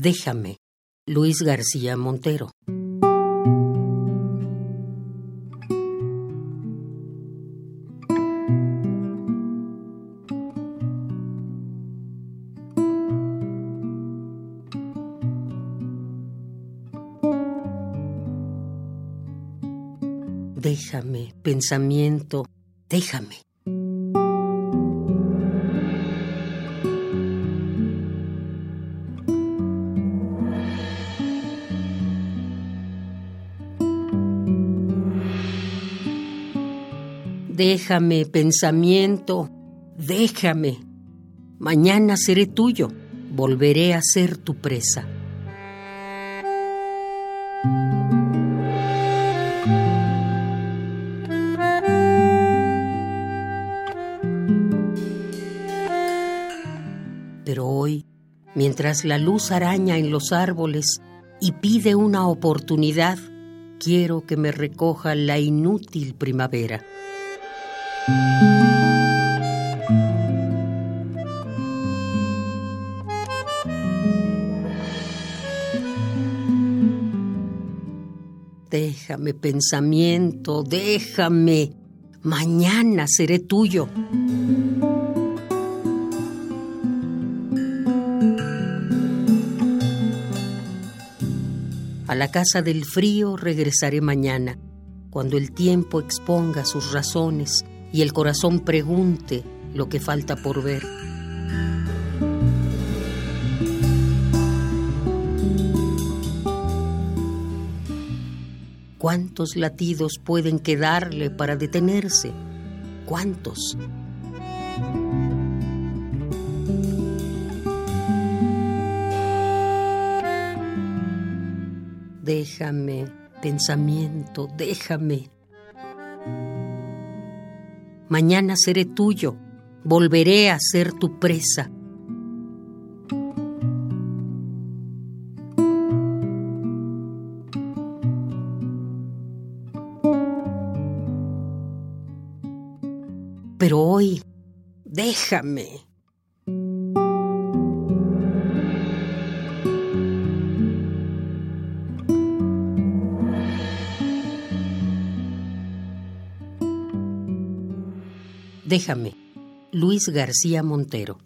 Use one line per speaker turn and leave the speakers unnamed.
Déjame, Luis García Montero. Déjame, pensamiento, déjame. Déjame, pensamiento, déjame. Mañana seré tuyo, volveré a ser tu presa. Pero hoy, mientras la luz araña en los árboles y pide una oportunidad, quiero que me recoja la inútil primavera. Déjame pensamiento, déjame. Mañana seré tuyo. A la casa del frío regresaré mañana, cuando el tiempo exponga sus razones y el corazón pregunte lo que falta por ver. ¿Cuántos latidos pueden quedarle para detenerse? ¿Cuántos? Déjame, pensamiento, déjame. Mañana seré tuyo, volveré a ser tu presa. Pero hoy, déjame. Déjame. Luis García Montero.